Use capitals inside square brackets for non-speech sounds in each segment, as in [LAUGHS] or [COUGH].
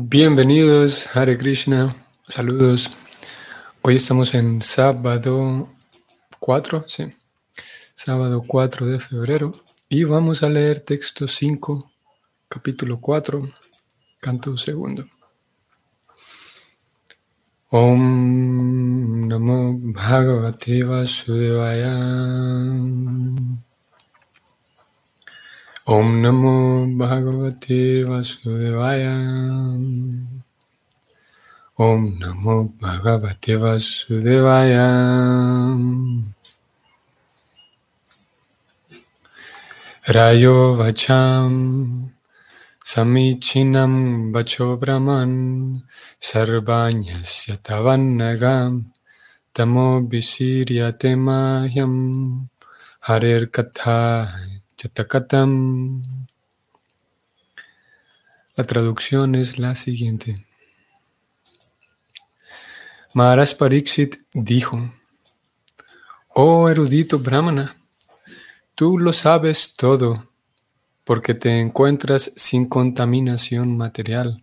Bienvenidos, Hare Krishna, saludos. Hoy estamos en sábado 4, sí, sábado 4 de febrero y vamos a leer texto 5, capítulo 4, canto segundo. Om Namo Bhagavate Vasudevaya. Om Namo Bhagavate Vasudevaya. Om Namo Bhagavate Vasudevaya. Rayo Vacham Samichinam Vacho Brahman Sarvanyasya Tavannagam Tamo Visirya Temahyam Harer Katha Chatakatam. La traducción es la siguiente. Maharaj Pariksit dijo, Oh erudito Brahmana, tú lo sabes todo porque te encuentras sin contaminación material.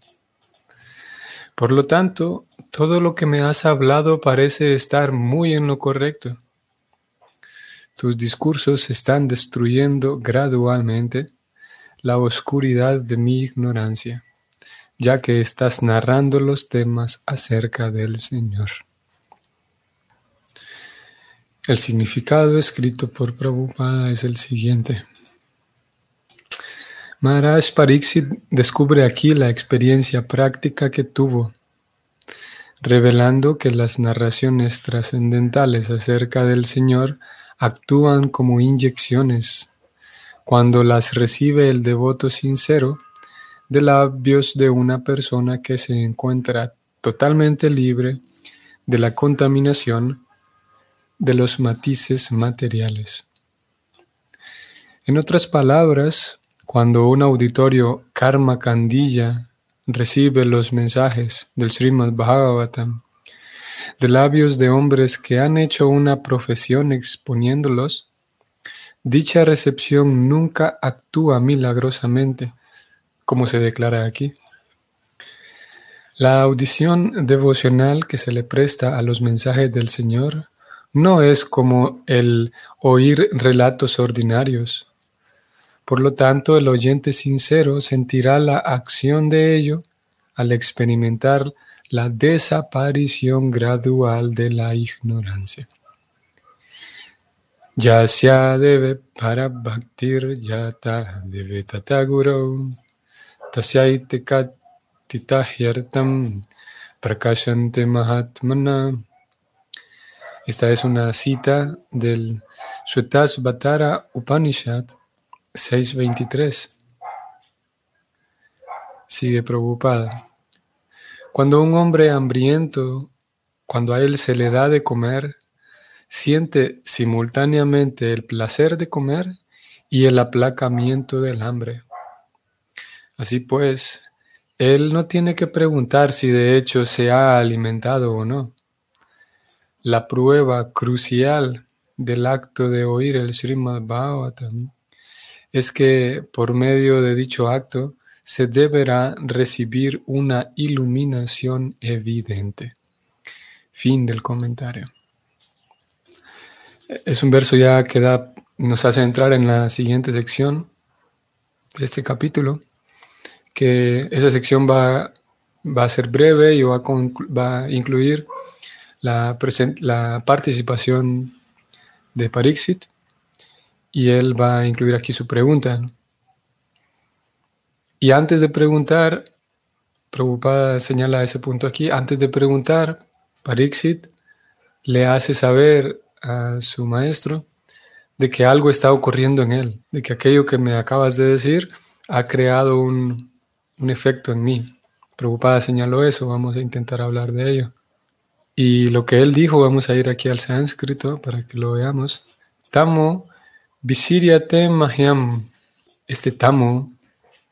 Por lo tanto, todo lo que me has hablado parece estar muy en lo correcto. Tus discursos están destruyendo gradualmente la oscuridad de mi ignorancia, ya que estás narrando los temas acerca del Señor. El significado escrito por Prabhupada es el siguiente. Maharaj Pariksit descubre aquí la experiencia práctica que tuvo, revelando que las narraciones trascendentales acerca del Señor actúan como inyecciones cuando las recibe el devoto sincero de labios de una persona que se encuentra totalmente libre de la contaminación de los matices materiales. En otras palabras, cuando un auditorio karma candilla recibe los mensajes del Srimad Bhagavatam de labios de hombres que han hecho una profesión exponiéndolos, dicha recepción nunca actúa milagrosamente, como se declara aquí. La audición devocional que se le presta a los mensajes del Señor no es como el oír relatos ordinarios. Por lo tanto, el oyente sincero sentirá la acción de ello al experimentar la desaparición gradual de la ignorancia. Ya sea debe para bhaktir yata debe tataguro tasyaite katitahyartam prakashante mahatmana. Esta es una cita del Swetasvatara Upanishad 6.23. Sigue preocupada. Cuando un hombre hambriento, cuando a él se le da de comer, siente simultáneamente el placer de comer y el aplacamiento del hambre. Así pues, él no tiene que preguntar si de hecho se ha alimentado o no. La prueba crucial del acto de oír el Srimad Bhagavatam es que por medio de dicho acto se deberá recibir una iluminación evidente. Fin del comentario. Es un verso ya que da, nos hace entrar en la siguiente sección de este capítulo, que esa sección va, va a ser breve y va a, va incluir la, la participación de Parixit y él va a incluir aquí su pregunta. Y antes de preguntar, Prabhupada señala ese punto aquí, antes de preguntar, Pariksit le hace saber a su maestro de que algo está ocurriendo en él, de que aquello que me acabas de decir ha creado un, efecto en mí. Prabhupada señaló eso, vamos a intentar hablar de ello. Y lo que él dijo, vamos a ir aquí al sánscrito para que lo veamos. Tamo visiriate mahyam. Este tamo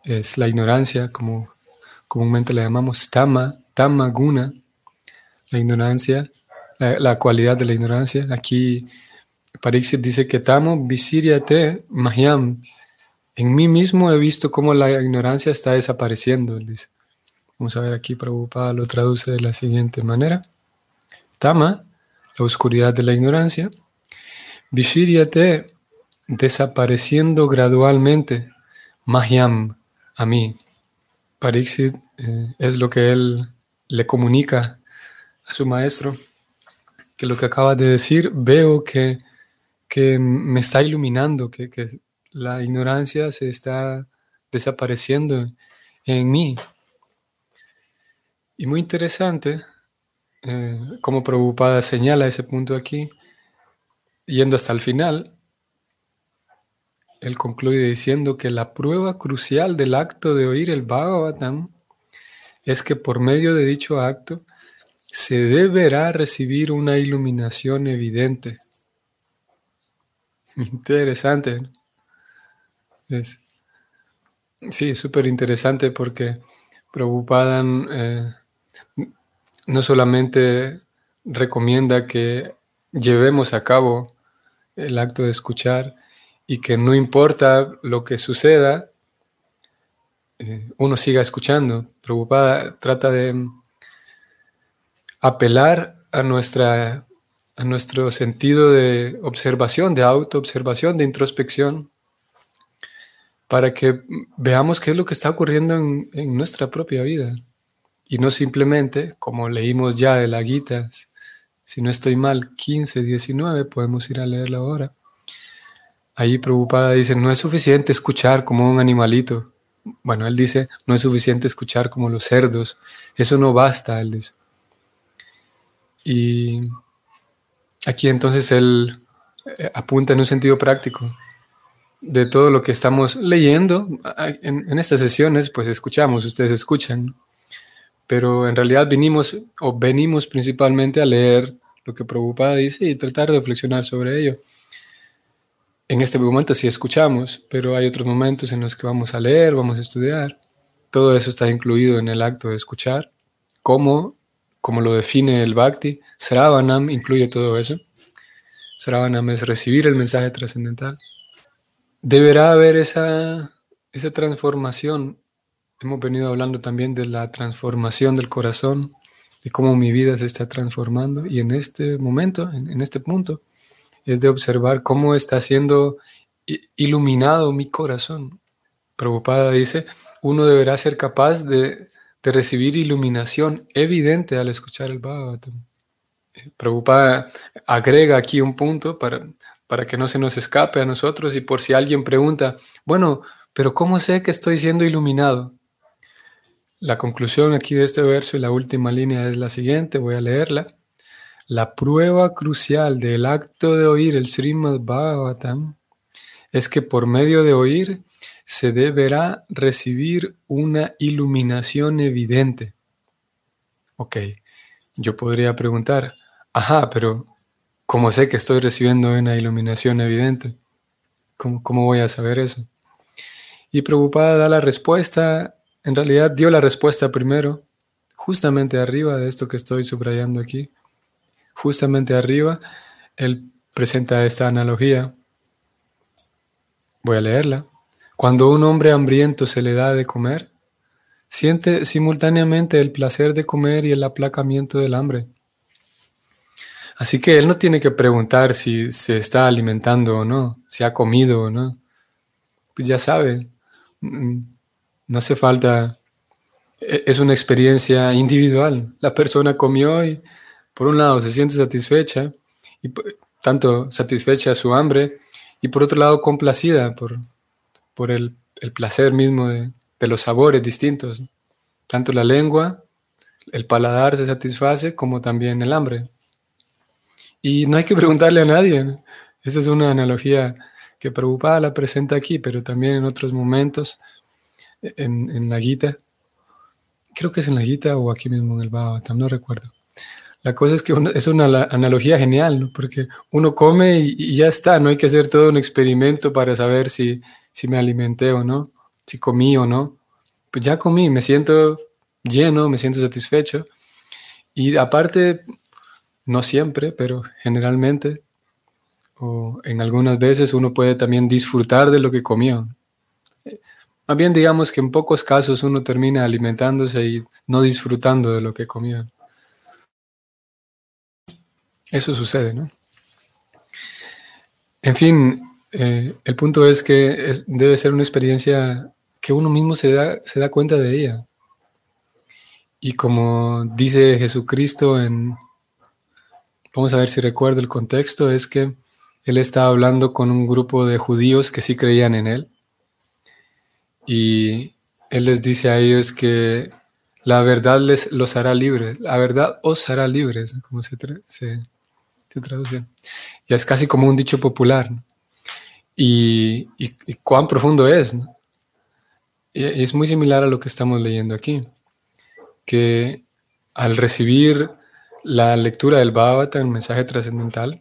es la ignorancia, como comúnmente la llamamos tama, tama guna, la ignorancia, la, cualidad de la ignorancia. Aquí Pariksit dice que tamo visiriate mahyam. En mí mismo he visto cómo la ignorancia está desapareciendo. Vamos a ver aquí, Prabhupada lo traduce de la siguiente manera. Tama, la oscuridad de la ignorancia. Vishiryate, desapareciendo gradualmente. Mahyam, a mí. Pariksit eh, es lo que él le comunica a su maestro, que lo que acaba de decir, veo que, que me está iluminando, que, que la ignorancia se está desapareciendo en mí. Y muy interesante, eh, como Prabhupada señala ese punto aquí, yendo hasta el final, él concluye diciendo que la prueba crucial del acto de oír el Bhagavatam es que por medio de dicho acto se deberá recibir una iluminación evidente. [LAUGHS] Interesante. Es, sí, es súper interesante porque Prabhupada eh, no solamente recomienda que llevemos a cabo el acto de escuchar y que no importa lo que suceda, eh, uno siga escuchando. Preocupada trata de apelar a, nuestra, a nuestro sentido de observación, de autoobservación, de introspección, para que veamos qué es lo que está ocurriendo en, en nuestra propia vida. Y no simplemente, como leímos ya de la Gita, si no estoy mal, 15, 19, podemos ir a leerla ahora. Ahí preocupada dice, no es suficiente escuchar como un animalito. Bueno, él dice, no es suficiente escuchar como los cerdos. Eso no basta, él dice. Y aquí entonces él eh, apunta en un sentido práctico de todo lo que estamos leyendo. En, estas sesiones, pues escuchamos, ustedes escuchan pero en realidad vinimos o venimos principalmente a leer lo que Prabhupada dice y tratar de reflexionar sobre ello. En este momento sí escuchamos, pero hay otros momentos en los que vamos a leer, vamos a estudiar. Todo eso está incluido en el acto de escuchar. ¿Cómo? Como lo define el Bhakti, Sravanam incluye todo eso. Sravanam es recibir el mensaje trascendental. Deberá haber esa, esa transformación Hemos venido hablando también de la transformación del corazón, de cómo mi vida se está transformando y en este momento, en, este punto, es de observar cómo está siendo iluminado mi corazón. Preocupada dice, uno deberá ser capaz de, recibir iluminación evidente al escuchar el Bhagavatam. Preocupada agrega aquí un punto para, para que no se nos escape a nosotros y por si alguien pregunta, bueno, pero ¿cómo sé que estoy siendo iluminado? La conclusión aquí de este verso y la última línea es la siguiente, voy a leerla. La prueba crucial del acto de oír el Srimad Bhagavatam es que por medio de oír se deberá recibir una iluminación evidente. Ok, yo podría preguntar, ajá, pero ¿cómo sé que estoy recibiendo una iluminación evidente? ¿Cómo, cómo voy a saber eso? Y Preocupada da la respuesta en realidad dio la respuesta primero, justamente arriba de esto que estoy subrayando aquí. Justamente arriba, él presenta esta analogía. Voy a leerla. Cuando un hombre hambriento se le da de comer, siente simultáneamente el placer de comer y el aplacamiento del hambre. Así que él no tiene que preguntar si se está alimentando o no, si ha comido o no. Pues ya sabe, mm, no hace falta, e, es una experiencia individual. La persona comió y por un lado se siente satisfecha, y tanto satisfecha su hambre, y por otro lado complacida por, por el, placer mismo de, los sabores distintos. Tanto la lengua, el paladar se satisface como también el hambre. Y no hay que preguntarle a nadie. Esa es una analogía que preocupada la presenta aquí, pero también en otros momentos en, la Gita. Creo que es en la Gita o aquí mismo en el Bhagavatam, no recuerdo. La cosa es que es una analogía genial, porque uno come y, ya está, no hay que hacer todo un experimento para saber si, si me alimenté o no, si comí o no. Pues ya comí, me siento lleno, me siento satisfecho. Y aparte, no siempre, pero generalmente, o en algunas veces uno puede también disfrutar de lo que comió Más bien digamos que en pocos casos uno termina alimentándose y no disfrutando de lo que comió. Eso sucede, ¿no? En fin, eh, el punto es que debe ser una experiencia que uno mismo se da, se da cuenta de ella. Y como dice Jesucristo en, vamos a ver si recuerdo el contexto, es que él estaba hablando con un grupo de judíos que sí creían en él. Y él les dice a ellos que la verdad les, los hará libres, la verdad os hará libres, como se, se, Ya es casi como un dicho popular. Y, cuán profundo es. Y es muy similar a lo que estamos leyendo aquí, que al recibir la lectura del Bhagavatam, el mensaje trascendental,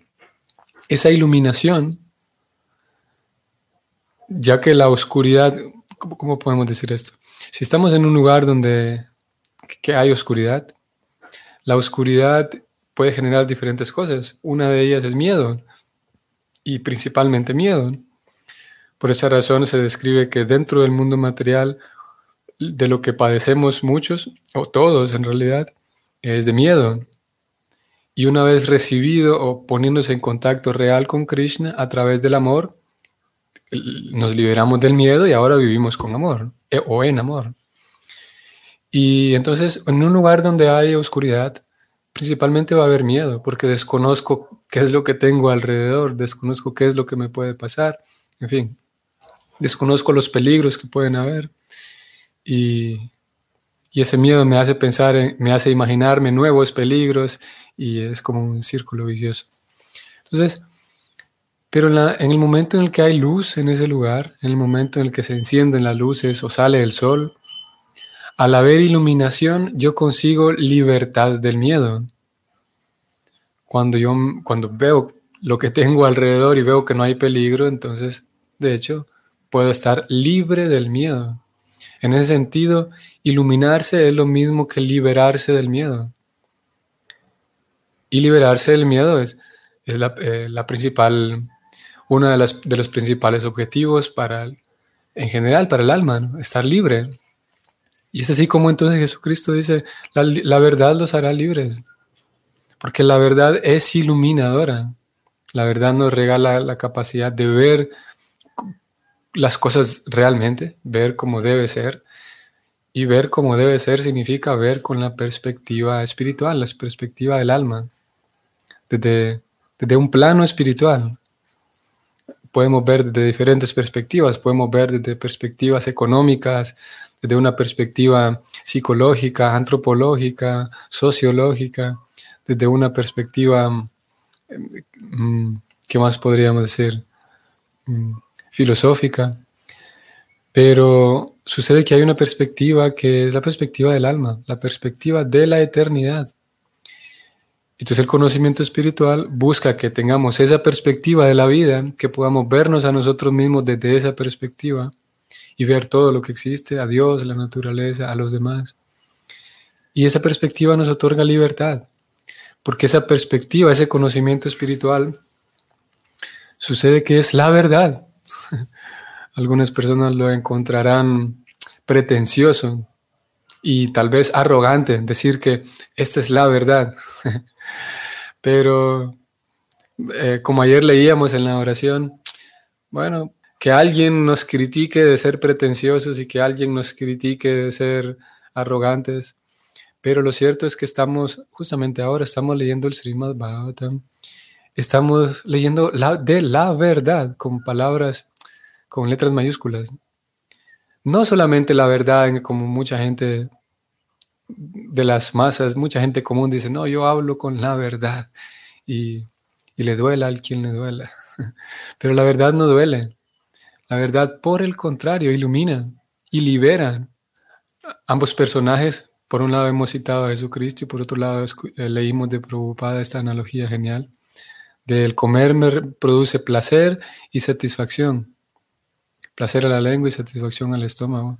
esa iluminación, ya que la oscuridad, ¿cómo, podemos decir esto? Si estamos en un lugar donde que hay oscuridad, la oscuridad puede generar diferentes cosas. Una de ellas es miedo, y principalmente miedo. Por esa razón se describe que dentro del mundo material, de lo que padecemos muchos, o todos en realidad, es de miedo. Y una vez recibido o poniéndose en contacto real con Krishna a través del amor, nos liberamos del miedo y ahora vivimos con amor eh, o en amor. Y entonces, en un lugar donde hay oscuridad, principalmente va a haber miedo, porque desconozco qué es lo que tengo alrededor, desconozco qué es lo que me puede pasar, en fin, desconozco los peligros que pueden haber. Y, ese miedo me hace pensar, me hace imaginarme nuevos peligros y es como un círculo vicioso. Entonces, pero en, el momento en el que hay luz en ese lugar, en el momento en el que se encienden las luces o sale el sol, al haber iluminación yo consigo libertad del miedo. Cuando yo cuando veo lo que tengo alrededor y veo que no hay peligro, entonces, de hecho, puedo estar libre del miedo. En ese sentido, iluminarse es lo mismo que liberarse del miedo. Y liberarse del miedo es, es la, eh, principal, uno de, las, de, los principales objetivos para, en general, para el alma, estar libre. Y es así como entonces Jesucristo dice, la, la verdad los hará libres, porque la verdad es iluminadora. La verdad nos regala la capacidad de ver las cosas realmente, ver cómo debe ser. Y ver cómo debe ser significa ver con la perspectiva espiritual, la perspectiva del alma desde, un plano espiritual. Podemos ver desde diferentes perspectivas, podemos ver desde perspectivas económicas, desde una perspectiva psicológica, antropológica, sociológica, desde una perspectiva, mm, ¿qué más podríamos decir? Mm, filosófica. Pero sucede que hay una perspectiva que es la perspectiva del alma, la perspectiva de la eternidad. Entonces el conocimiento espiritual busca que tengamos esa perspectiva de la vida, que podamos vernos a nosotros mismos desde esa perspectiva y ver todo lo que existe, a Dios, a la naturaleza, a los demás. Y esa perspectiva nos otorga libertad, porque esa perspectiva, ese conocimiento espiritual, sucede que es la verdad. [LAUGHS] Algunas personas lo encontrarán pretencioso y tal vez arrogante, decir que esta es la verdad. [LAUGHS] Pero eh, como ayer leíamos en la oración, bueno, que alguien nos critique de ser pretenciosos y que alguien nos critique de ser arrogantes. Pero lo cierto es que estamos, justamente ahora, estamos leyendo el Srimad Bhagavatam. Estamos leyendo la, de la verdad con palabras, con letras mayúsculas. No solamente la verdad, como mucha gente de las masas, mucha gente común dice, no, yo hablo con la verdad y, le duela al quien le duela. [LAUGHS] Pero la verdad no duele. La verdad, por el contrario, ilumina y libera. Ambos personajes, por un lado hemos citado a Jesucristo y por otro lado eh, leímos de Prabhupada esta analogía genial. Del comer me produce placer y satisfacción. Placer a la lengua y satisfacción al estómago.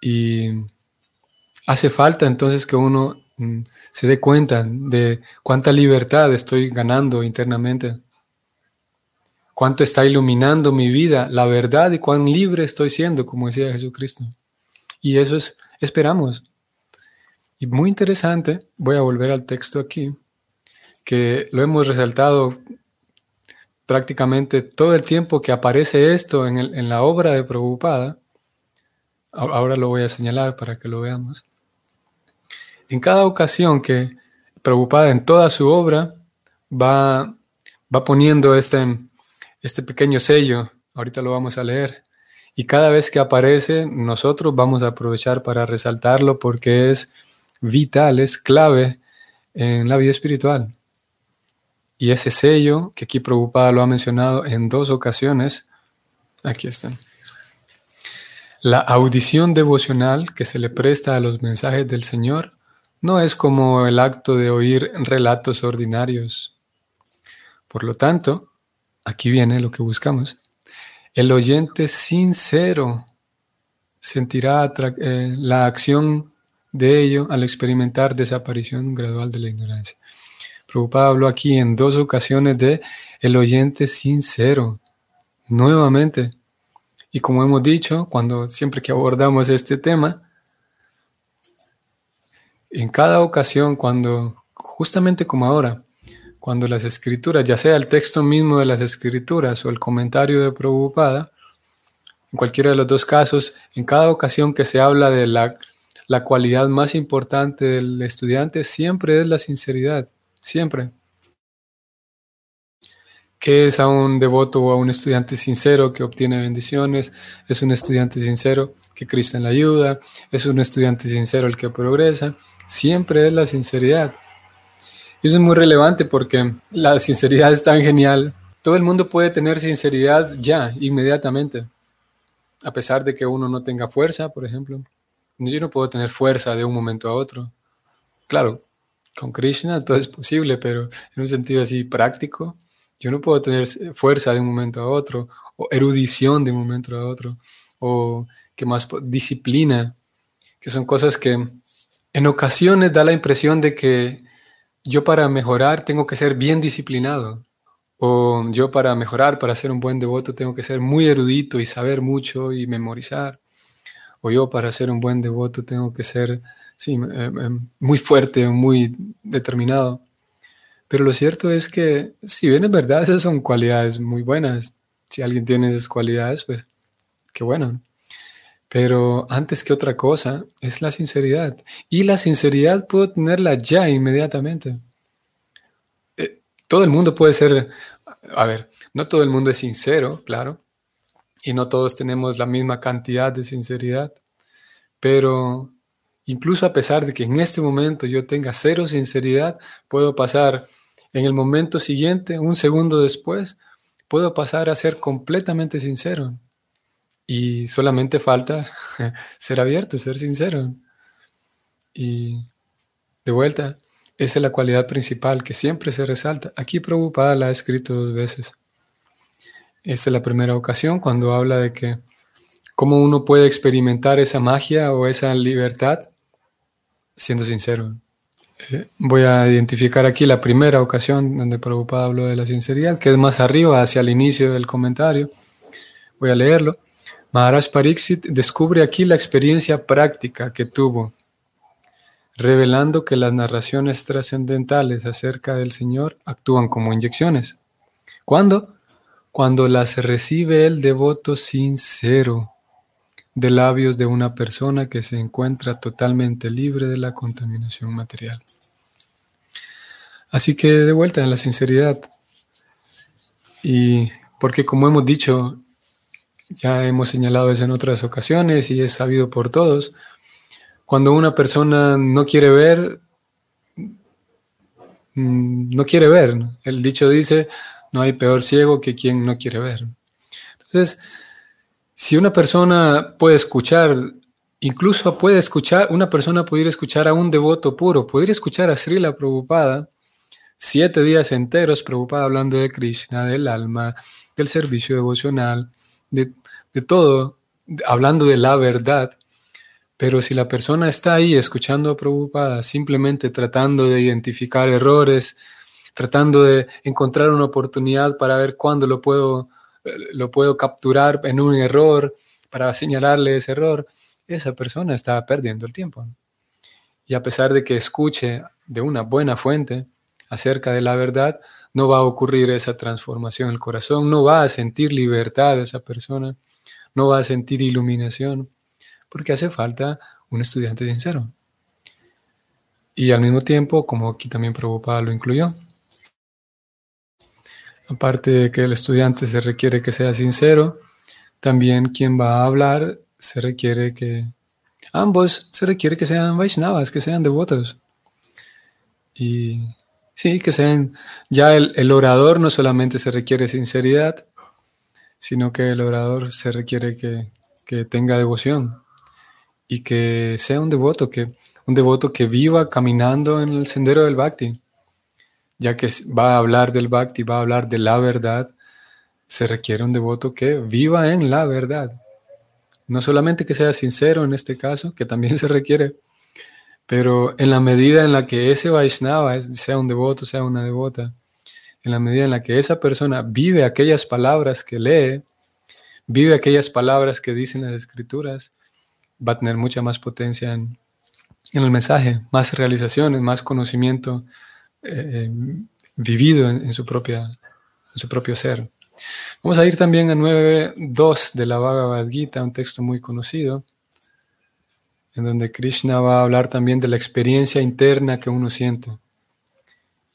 Y Hace falta entonces que uno mm, se dé cuenta de cuánta libertad estoy ganando internamente, cuánto está iluminando mi vida, la verdad y cuán libre estoy siendo, como decía Jesucristo. Y eso es, esperamos. Y muy interesante, voy a volver al texto aquí, que lo hemos resaltado prácticamente todo el tiempo que aparece esto en, la obra de Prabhupada. Ahora lo voy a señalar para que lo veamos. En cada ocasión que Prabhupada en toda su obra va, va poniendo este, este pequeño sello, ahorita lo vamos a leer, y cada vez que aparece nosotros vamos a aprovechar para resaltarlo porque es vital, es clave en la vida espiritual. Y ese sello, que aquí Prabhupada lo ha mencionado en dos ocasiones, aquí están. La audición devocional que se le presta a los mensajes del Señor no es como el acto de oír relatos ordinarios. Por lo tanto, aquí viene lo que buscamos. El oyente sincero sentirá eh, la acción de ello al experimentar desaparición gradual de la ignorancia. Prabhupada habló aquí en dos ocasiones de el oyente sincero, nuevamente. Y como hemos dicho, cuando siempre que abordamos este tema, en cada ocasión, cuando, justamente como ahora, cuando las escrituras, ya sea el texto mismo de las escrituras o el comentario de Prabhupada, en cualquiera de los dos casos, en cada ocasión que se habla de la, la cualidad más importante del estudiante, siempre es la sinceridad. Siempre. ¿Qué es a un devoto o a un estudiante sincero que obtiene bendiciones? Es un estudiante sincero que Cristo en la ayuda. Es un estudiante sincero el que progresa. Siempre es la sinceridad. Eso es muy relevante porque la sinceridad es tan genial. Todo el mundo puede tener sinceridad ya, inmediatamente. A pesar de que uno no tenga fuerza, por ejemplo. Yo no puedo tener fuerza de un momento a otro. Claro, con Krishna todo es posible, pero en un sentido así práctico, yo no puedo tener fuerza de un momento a otro, o erudición de un momento a otro, o que más disciplina, que son cosas que en ocasiones da la impresión de que yo para mejorar tengo que ser bien disciplinado, o yo para mejorar, para ser un buen devoto, tengo que ser muy erudito y saber mucho y memorizar, o yo para ser un buen devoto tengo que ser sí, eh, eh, muy fuerte, muy determinado. Pero lo cierto es que, si bien es verdad, esas son cualidades muy buenas. Si alguien tiene esas cualidades, pues qué bueno. Pero antes que otra cosa es la sinceridad. Y la sinceridad puedo tenerla ya inmediatamente. Eh, todo el mundo puede ser, a ver, no todo el mundo es sincero, claro. Y no todos tenemos la misma cantidad de sinceridad. Pero Incluso a pesar de que en este momento yo tenga cero sinceridad, puedo pasar en el momento siguiente, un segundo después, puedo pasar a ser completamente sincero. Y solamente falta [LAUGHS] ser abierto, ser sincero. Y de vuelta, esa es la cualidad principal que siempre se resalta. Aquí Prabhupada la ha escrito dos veces. Esta es la primera ocasión cuando habla de que cómo uno puede experimentar esa magia o esa libertad siendo sincero. Eh, voy a identificar aquí la primera ocasión donde Prabhupada habló de la sinceridad, que es más arriba, hacia el inicio del comentario. Voy a leerlo. Maharaj Pariksit descubre aquí la experiencia práctica que tuvo, revelando que las narraciones trascendentales acerca del Señor actúan como inyecciones. ¿Cuándo? Cuando las recibe el devoto sincero de labios de una persona que se encuentra totalmente libre de la contaminación material. Así que de vuelta en la sinceridad. Y porque como hemos dicho, ya hemos señalado eso en otras ocasiones y es sabido por todos, cuando una persona no quiere ver, mm, no quiere ver. El dicho dice, no hay peor ciego que quien no quiere ver. Entonces, si una persona puede escuchar, incluso puede escuchar, una persona pudiera escuchar a un devoto puro, podría escuchar a Srila Prabhupada siete días enteros, Prabhupada hablando de Krishna, del alma, del servicio devocional, de, de todo, hablando de la verdad. Pero si la persona está ahí escuchando a simplemente tratando de identificar errores, tratando de encontrar una oportunidad para ver cuándo lo puedo, lo puedo capturar en un error, para señalarle ese error, esa persona está perdiendo el tiempo. Y a pesar de que escuche de una buena fuente acerca de la verdad, no va a ocurrir esa transformación en el corazón, no va a sentir libertad esa persona, no va a sentir iluminación, porque hace falta un estudiante sincero. Y al mismo tiempo, como aquí también Prabhupada lo incluyó, aparte de que el estudiante se requiere que sea sincero, también quien va a hablar se requiere que ambos se requiere que sean Vaishnavas, que sean devotos. Y sí, que sean, ya el, el, orador no solamente se requiere sinceridad, sino que el orador se requiere que, que tenga devoción y que sea un devoto, que un devoto que viva caminando en el sendero del bhakti, ya que va a hablar del bhakti, va a hablar de la verdad, se requiere un devoto que viva en la verdad. No solamente que sea sincero en este caso, que también se requiere, pero en la medida en la que ese Vaishnava sea un devoto, sea una devota, en la medida en la que esa persona vive aquellas palabras que lee, vive aquellas palabras que dicen las escrituras, va a tener mucha más potencia en, el mensaje, más realizaciones, más conocimiento eh, vivido en, su propia, en su propio ser. Vamos a ir también a 9.2 de la Bhagavad Gita, un texto muy conocido, en donde Krishna va a hablar también de la experiencia interna que uno siente.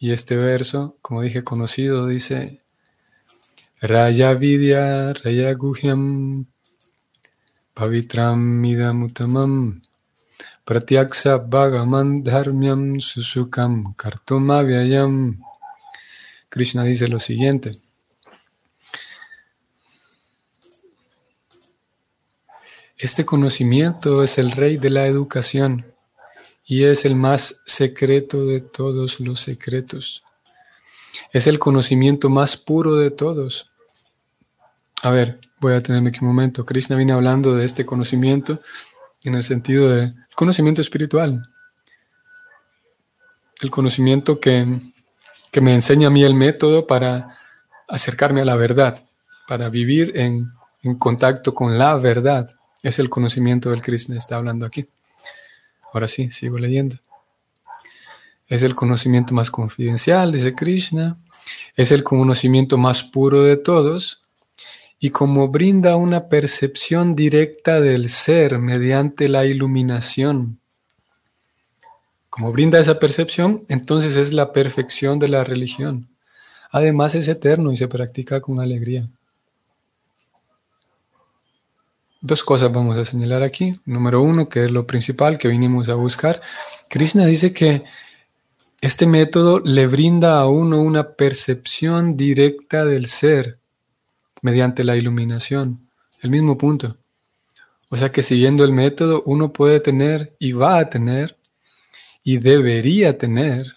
Y este verso, como dije, conocido, dice, Raya Vidya, Raya Guhyam, Pavitram Midamutamam, Pratyaksa Bhagaman Dharmyam Susukam Kartumavyayam. Krishna dice lo siguiente. Este conocimiento es el rey de la educación y es el más secreto de todos los secretos. Es el conocimiento más puro de todos. A ver, voy a tenerme aquí un momento. Krishna viene hablando de este conocimiento en el sentido de conocimiento espiritual. El conocimiento que, que me enseña a mí el método para acercarme a la verdad, para vivir en, en contacto con la verdad. Es el conocimiento del Krishna, está hablando aquí. Ahora sí, sigo leyendo. Es el conocimiento más confidencial, dice Krishna. Es el conocimiento más puro de todos. Y como brinda una percepción directa del ser mediante la iluminación. Como brinda esa percepción, entonces es la perfección de la religión. Además es eterno y se practica con alegría. Dos cosas vamos a señalar aquí. Número uno, que es lo principal que vinimos a buscar. Krishna dice que este método le brinda a uno una percepción directa del ser mediante la iluminación. El mismo punto. O sea que siguiendo el método uno puede tener y va a tener y debería tener,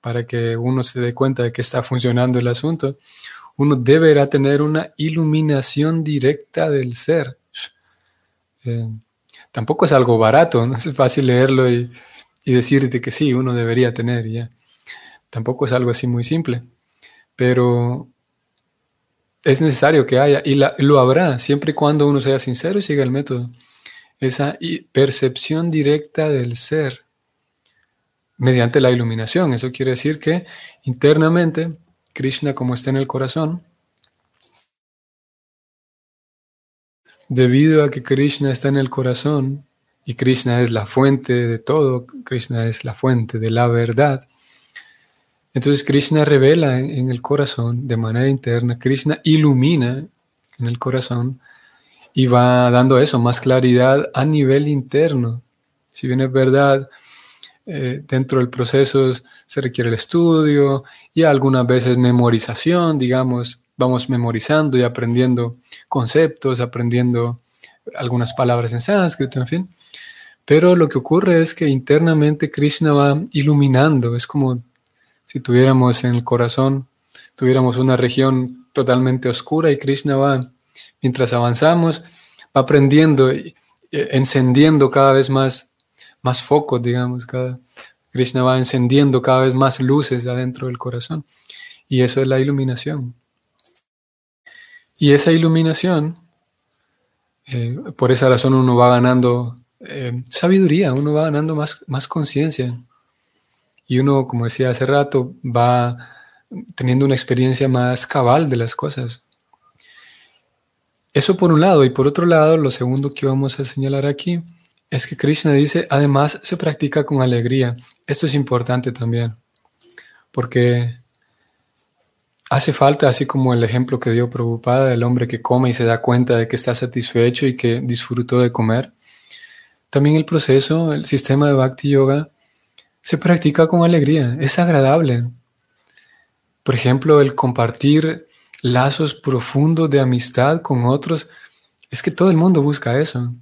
para que uno se dé cuenta de que está funcionando el asunto, uno deberá tener una iluminación directa del ser. Eh, tampoco es algo barato, no [LAUGHS] es fácil leerlo y, decirte que sí, uno debería tener ya. Tampoco es algo así muy simple, pero es necesario que haya y lo habrá siempre y cuando uno sea sincero y siga el método. Esa percepción directa del ser mediante la iluminación. Eso quiere decir que internamente Krishna, como está en el corazón, Debido a que Krishna está en el corazón y Krishna es la fuente de todo, Krishna es la fuente de la verdad. Entonces Krishna revela en, el corazón de manera interna, Krishna ilumina en el corazón y va dando eso, más claridad a nivel interno. Si bien es verdad, eh, dentro del proceso se requiere el estudio y algunas veces memorización, digamos, vamos memorizando y aprendiendo conceptos, aprendiendo algunas palabras en sánscrito, en fin. Pero lo que ocurre es que internamente Krishna va iluminando, es como si tuviéramos en el corazón, tuviéramos una región totalmente oscura y Krishna va, mientras avanzamos, va aprendiendo, encendiendo cada vez más, más focos, digamos, cada, Krishna va encendiendo cada vez más luces adentro del corazón. Y eso es la iluminación. Y esa iluminación, eh, por esa razón uno va ganando eh, sabiduría, uno va ganando más, más conciencia. Y uno, como decía hace rato, va teniendo una experiencia más cabal de las cosas. Eso por un lado. Y por otro lado, lo segundo que vamos a señalar aquí es que Krishna dice, además se practica con alegría. Esto es importante también, porque hace falta, así como el ejemplo que dio Prabhupada del hombre que come y se da cuenta de que está satisfecho y que disfrutó de comer, también el proceso, el sistema de Bhakti Yoga, se practica con alegría, es agradable. Por ejemplo, el compartir lazos profundos de amistad con otros, es que todo el mundo busca eso.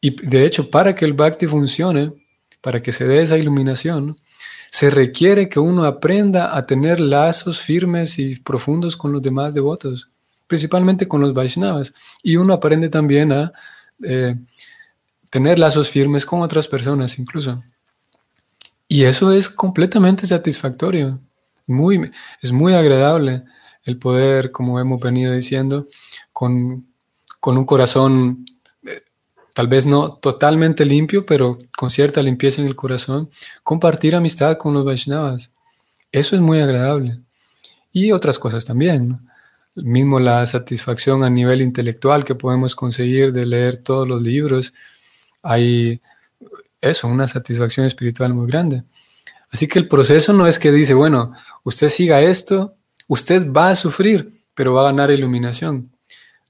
Y de hecho, para que el Bhakti funcione, para que se dé esa iluminación, se requiere que uno aprenda a tener lazos firmes y profundos con los demás devotos, principalmente con los Vaishnavas. Y uno aprende también a eh, tener lazos firmes con otras personas incluso. Y eso es completamente satisfactorio. Muy, es muy agradable el poder, como hemos venido diciendo, con, con un corazón tal vez no totalmente limpio, pero con cierta limpieza en el corazón, compartir amistad con los Vaishnavas. Eso es muy agradable. Y otras cosas también. Mismo la satisfacción a nivel intelectual que podemos conseguir de leer todos los libros. Hay eso, una satisfacción espiritual muy grande. Así que el proceso no es que dice, bueno, usted siga esto, usted va a sufrir, pero va a ganar iluminación.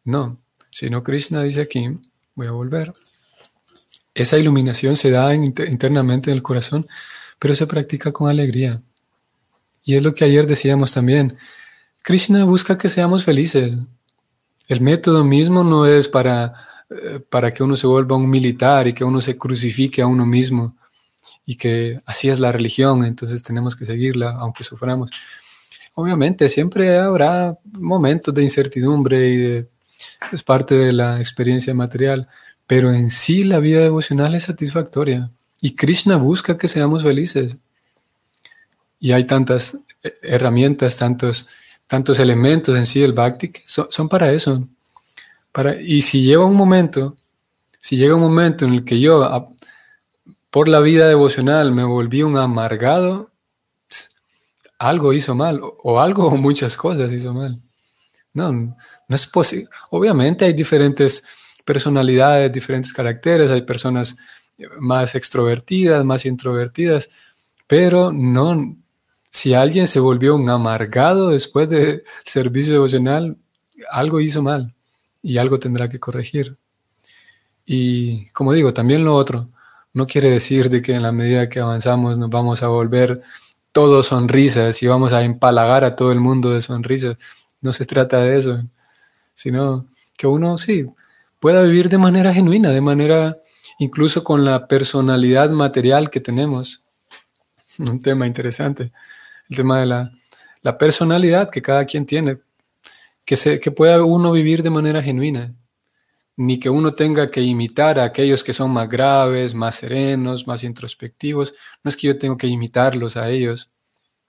No, sino Krishna dice aquí, Voy a volver. Esa iluminación se da internamente en el corazón, pero se practica con alegría. Y es lo que ayer decíamos también. Krishna busca que seamos felices. El método mismo no es para, eh, para que uno se vuelva un militar y que uno se crucifique a uno mismo y que así es la religión, entonces tenemos que seguirla aunque suframos. Obviamente siempre habrá momentos de incertidumbre y de es parte de la experiencia material, pero en sí la vida devocional es satisfactoria y Krishna busca que seamos felices. Y hay tantas eh, herramientas, tantos, tantos elementos en sí del bhakti que son, para eso. Para, y si llega un momento, si llega un momento en el que yo por la vida devocional me volví un amargado, algo hizo mal, o algo o muchas cosas hizo mal. No, no es posible. Obviamente hay diferentes personalidades, diferentes caracteres, hay personas más extrovertidas, más introvertidas, pero no, si alguien se volvió un amargado después del [LAUGHS] servicio devocional, algo hizo mal y algo tendrá que corregir. Y como digo, también lo otro, no quiere decir de que en la medida que avanzamos nos vamos a volver todos sonrisas y vamos a empalagar a todo el mundo de sonrisas. No se trata de eso sino que uno sí pueda vivir de manera genuina, de manera incluso con la personalidad material que tenemos. Un tema interesante, el tema de la, personalidad que cada quien tiene, que, se, que pueda uno vivir de manera genuina, ni que uno tenga que imitar a aquellos que son más graves, más serenos, más introspectivos. No es que yo tenga que imitarlos a ellos,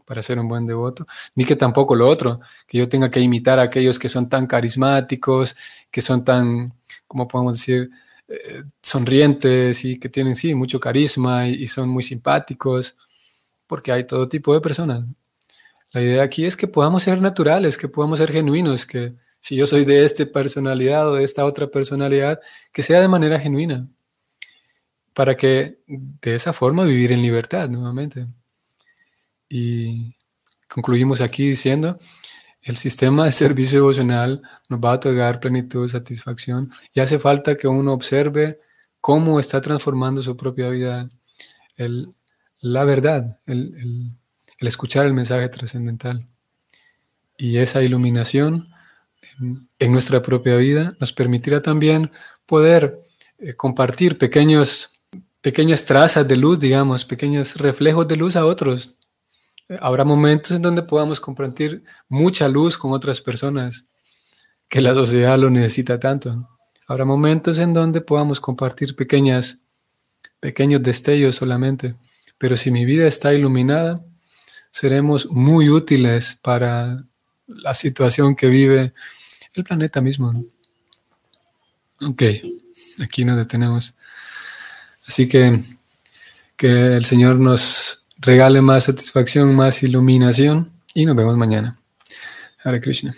para ser un buen devoto, ni que tampoco lo otro, que yo tenga que imitar a aquellos que son tan carismáticos, que son tan, ¿cómo podemos decir?, eh, sonrientes y que tienen, sí, mucho carisma y, son muy simpáticos, porque hay todo tipo de personas. La idea aquí es que podamos ser naturales, que podamos ser genuinos, que si yo soy de esta personalidad o de esta otra personalidad, que sea de manera genuina, para que de esa forma vivir en libertad nuevamente. Y concluimos aquí diciendo, el sistema de [LAUGHS] servicio devocional nos va a otorgar plenitud, satisfacción y hace falta que uno observe cómo está transformando su propia vida, la verdad, el, escuchar el mensaje trascendental. Y esa iluminación en, nuestra propia vida nos permitirá también poder eh, compartir pequeños, pequeñas trazas de luz, digamos, pequeños reflejos de luz a otros, habrá momentos en donde podamos compartir mucha luz con otras personas, que la sociedad lo necesita tanto. Habrá momentos en donde podamos compartir pequeñas, pequeños destellos solamente, pero si mi vida está iluminada, seremos muy útiles para la situación que vive el planeta mismo. Ok, aquí nos detenemos. Así que que el Señor nos regale más satisfacción, más iluminación y nos vemos mañana. Hare Krishna.